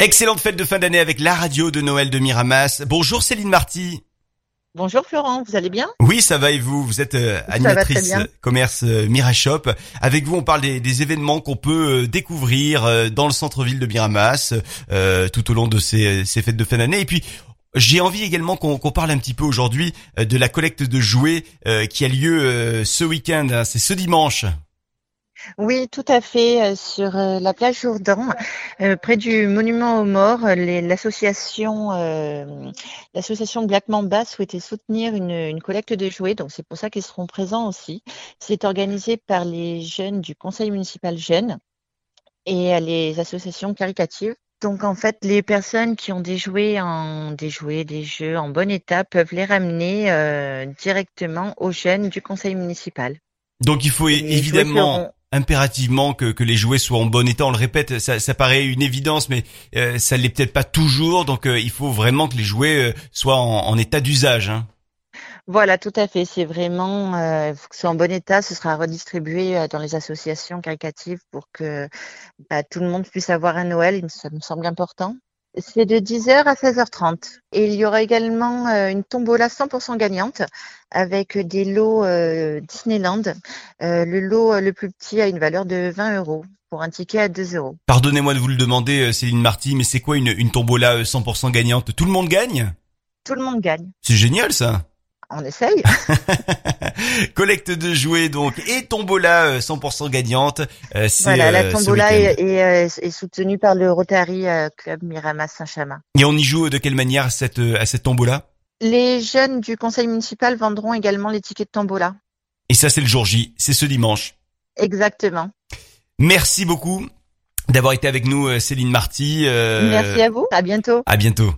Excellente fête de fin d'année avec la radio de Noël de Miramas. Bonjour Céline Marty. Bonjour Florent, vous allez bien? Oui, ça va et vous? Vous êtes euh, animatrice commerce euh, Mirashop. Avec vous, on parle des, événements qu'on peut euh, découvrir euh, dans le centre-ville de Miramas tout au long de ces, fêtes de fin d'année. Et puis, j'ai envie également qu'on parle un petit peu aujourd'hui de la collecte de jouets qui a lieu ce week-end. Hein. C'est ce dimanche. Oui, tout à fait. Euh, sur euh, la plage Jourdan, euh, près du monument aux morts, l'association l'association Black Mamba souhaitait soutenir une, collecte de jouets, donc c'est pour ça qu'ils seront présents aussi. C'est organisé par les jeunes du conseil municipal Jeunes et les associations caricatives. Donc en fait, les personnes qui ont des jouets en des jouets, des jeux en bon état peuvent les ramener directement aux jeunes du conseil municipal. Donc il faut évidemment impérativement que, les jouets soient en bon état. On le répète, ça, ça paraît une évidence, mais euh, ça l'est peut-être pas toujours. Donc euh, il faut vraiment que les jouets euh, soient en, état d'usage. Hein. Voilà, tout à fait. C'est vraiment, euh, faut que ce soit en bon état. Ce sera redistribué dans les associations caricatives pour que bah, tout le monde puisse avoir un Noël. Ça me semble important. C'est de 10h à 16h30. Et il y aura également euh, une tombola 100% gagnante avec des lots euh, Disneyland. Euh, le lot le plus petit a une valeur de 20 euros pour un ticket à 2 euros. Pardonnez-moi de vous le demander, Céline Marty, mais c'est quoi une, une tombola 100% gagnante? Tout le monde gagne? Tout le monde gagne. C'est génial ça on essaye. Collecte de jouets donc et tombola 100% euh, gagnante. Euh, voilà, la euh, tombola est, soutenue par le Rotary Club Miramas Saint-Chamin. Et on y joue de quelle manière à cette, à cette tombola? Les jeunes du conseil municipal vendront également les tickets de tombola. Et ça c'est le jour J, c'est ce dimanche. Exactement. Merci beaucoup d'avoir été avec nous Céline Marty. Merci à vous, à bientôt. À bientôt.